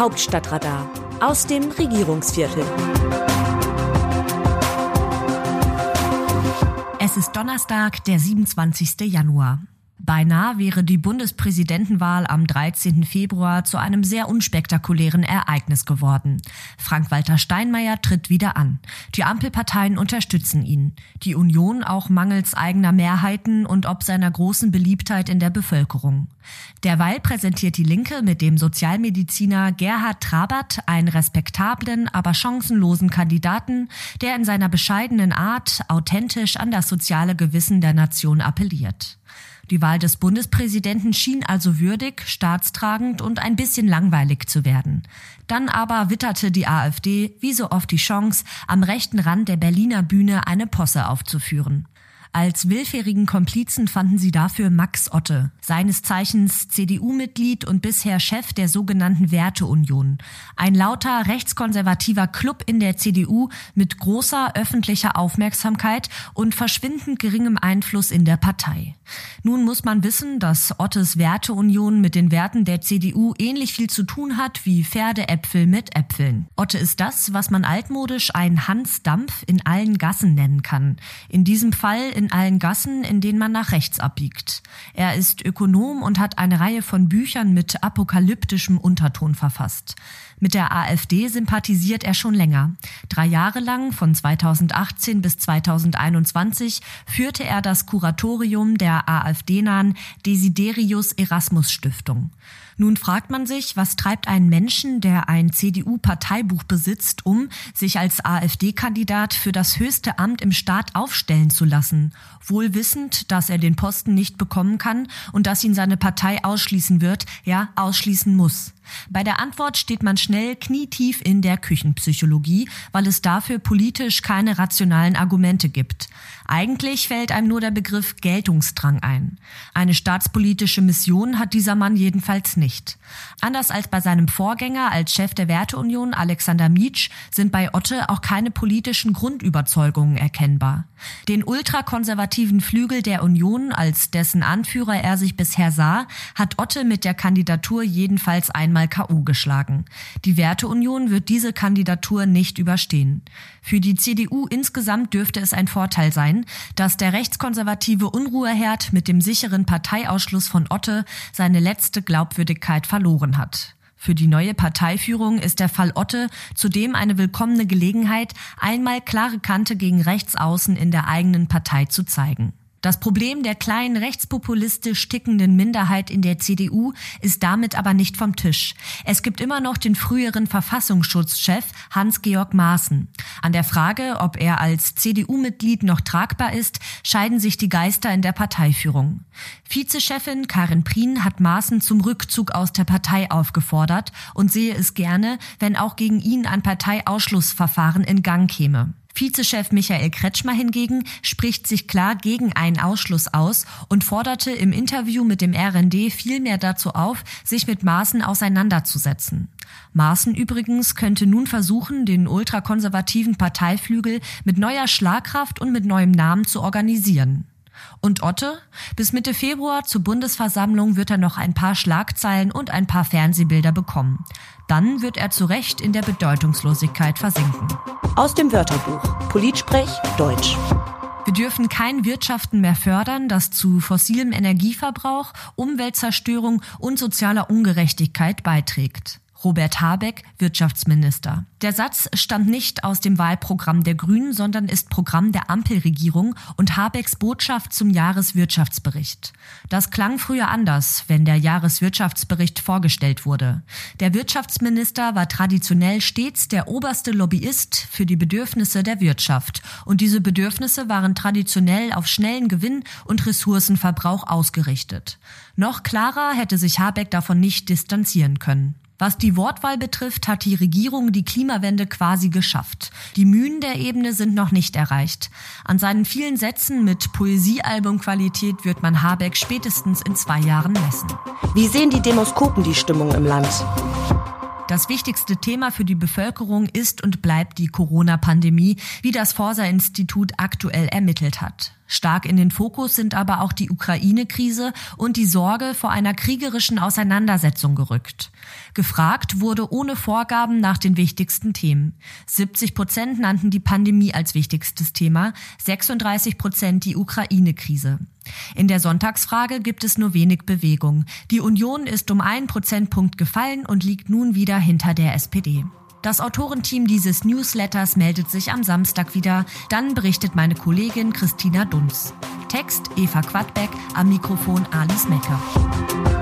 Hauptstadtradar aus dem Regierungsviertel. Es ist Donnerstag, der 27. Januar. Beinahe wäre die Bundespräsidentenwahl am 13. Februar zu einem sehr unspektakulären Ereignis geworden. Frank-Walter Steinmeier tritt wieder an. Die Ampelparteien unterstützen ihn. Die Union auch mangels eigener Mehrheiten und ob seiner großen Beliebtheit in der Bevölkerung. Derweil präsentiert die Linke mit dem Sozialmediziner Gerhard Trabert einen respektablen, aber chancenlosen Kandidaten, der in seiner bescheidenen Art authentisch an das soziale Gewissen der Nation appelliert. Die Wahl des Bundespräsidenten schien also würdig, staatstragend und ein bisschen langweilig zu werden. Dann aber witterte die AfD wie so oft die Chance, am rechten Rand der Berliner Bühne eine Posse aufzuführen. Als willfährigen Komplizen fanden sie dafür Max Otte, seines Zeichens CDU-Mitglied und bisher Chef der sogenannten Werteunion. Ein lauter rechtskonservativer Club in der CDU mit großer öffentlicher Aufmerksamkeit und verschwindend geringem Einfluss in der Partei. Nun muss man wissen, dass Ottes Werteunion mit den Werten der CDU ähnlich viel zu tun hat wie Pferdeäpfel mit Äpfeln. Otte ist das, was man altmodisch ein Hans Dampf in allen Gassen nennen kann. In diesem Fall in allen Gassen, in denen man nach rechts abbiegt. Er ist Ökonom und hat eine Reihe von Büchern mit apokalyptischem Unterton verfasst. Mit der AfD sympathisiert er schon länger. Drei Jahre lang, von 2018 bis 2021, führte er das Kuratorium der AfD-nahen Desiderius Erasmus Stiftung. Nun fragt man sich, was treibt einen Menschen, der ein CDU-Parteibuch besitzt, um sich als AfD-Kandidat für das höchste Amt im Staat aufstellen zu lassen, wohl wissend, dass er den Posten nicht bekommen kann und dass ihn seine Partei ausschließen wird, ja, ausschließen muss. Bei der Antwort steht man schnell knietief in der Küchenpsychologie, weil es dafür politisch keine rationalen Argumente gibt. Eigentlich fällt einem nur der Begriff Geltungsdrang ein. Eine staatspolitische Mission hat dieser Mann jedenfalls nicht. Anders als bei seinem Vorgänger als Chef der Werteunion Alexander Mietsch sind bei Otte auch keine politischen Grundüberzeugungen erkennbar. Den ultrakonservativen Flügel der Union, als dessen Anführer er sich bisher sah, hat Otte mit der Kandidatur jedenfalls einmal K.O. geschlagen. Die Werteunion wird diese Kandidatur nicht überstehen. Für die CDU insgesamt dürfte es ein Vorteil sein, dass der rechtskonservative Unruheherd mit dem sicheren Parteiausschluss von Otte seine letzte Glaubwürdigkeit verloren hat. Für die neue Parteiführung ist der Fall Otte zudem eine willkommene Gelegenheit, einmal klare Kante gegen Rechtsaußen in der eigenen Partei zu zeigen. Das Problem der kleinen rechtspopulistisch tickenden Minderheit in der CDU ist damit aber nicht vom Tisch. Es gibt immer noch den früheren Verfassungsschutzchef Hans-Georg Maaßen. An der Frage, ob er als CDU-Mitglied noch tragbar ist, scheiden sich die Geister in der Parteiführung. Vizechefin Karin Prien hat Maaßen zum Rückzug aus der Partei aufgefordert und sehe es gerne, wenn auch gegen ihn ein Parteiausschlussverfahren in Gang käme. Vizechef Michael Kretschmer hingegen spricht sich klar gegen einen Ausschluss aus und forderte im Interview mit dem RND vielmehr dazu auf, sich mit Maaßen auseinanderzusetzen. Maaßen übrigens könnte nun versuchen, den ultrakonservativen Parteiflügel mit neuer Schlagkraft und mit neuem Namen zu organisieren. Und Otte? Bis Mitte Februar zur Bundesversammlung wird er noch ein paar Schlagzeilen und ein paar Fernsehbilder bekommen. Dann wird er zu Recht in der Bedeutungslosigkeit versinken. Aus dem Wörterbuch Politsprech Deutsch. Wir dürfen kein Wirtschaften mehr fördern, das zu fossilem Energieverbrauch, Umweltzerstörung und sozialer Ungerechtigkeit beiträgt. Robert Habeck, Wirtschaftsminister. Der Satz stammt nicht aus dem Wahlprogramm der Grünen, sondern ist Programm der Ampelregierung und Habecks Botschaft zum Jahreswirtschaftsbericht. Das klang früher anders, wenn der Jahreswirtschaftsbericht vorgestellt wurde. Der Wirtschaftsminister war traditionell stets der oberste Lobbyist für die Bedürfnisse der Wirtschaft und diese Bedürfnisse waren traditionell auf schnellen Gewinn und Ressourcenverbrauch ausgerichtet. Noch klarer hätte sich Habeck davon nicht distanzieren können. Was die Wortwahl betrifft, hat die Regierung die Klimawende quasi geschafft. Die Mühen der Ebene sind noch nicht erreicht. An seinen vielen Sätzen mit Poesiealbumqualität wird man Habeck spätestens in zwei Jahren messen. Wie sehen die Demoskopen die Stimmung im Land? Das wichtigste Thema für die Bevölkerung ist und bleibt die Corona-Pandemie, wie das Forsa-Institut aktuell ermittelt hat. Stark in den Fokus sind aber auch die Ukraine-Krise und die Sorge vor einer kriegerischen Auseinandersetzung gerückt. Gefragt wurde ohne Vorgaben nach den wichtigsten Themen. 70 Prozent nannten die Pandemie als wichtigstes Thema, 36 Prozent die Ukraine-Krise. In der Sonntagsfrage gibt es nur wenig Bewegung. Die Union ist um einen Prozentpunkt gefallen und liegt nun wieder hinter der SPD. Das Autorenteam dieses Newsletters meldet sich am Samstag wieder. Dann berichtet meine Kollegin Christina Dunz. Text Eva Quadbeck, am Mikrofon Alice Mecker.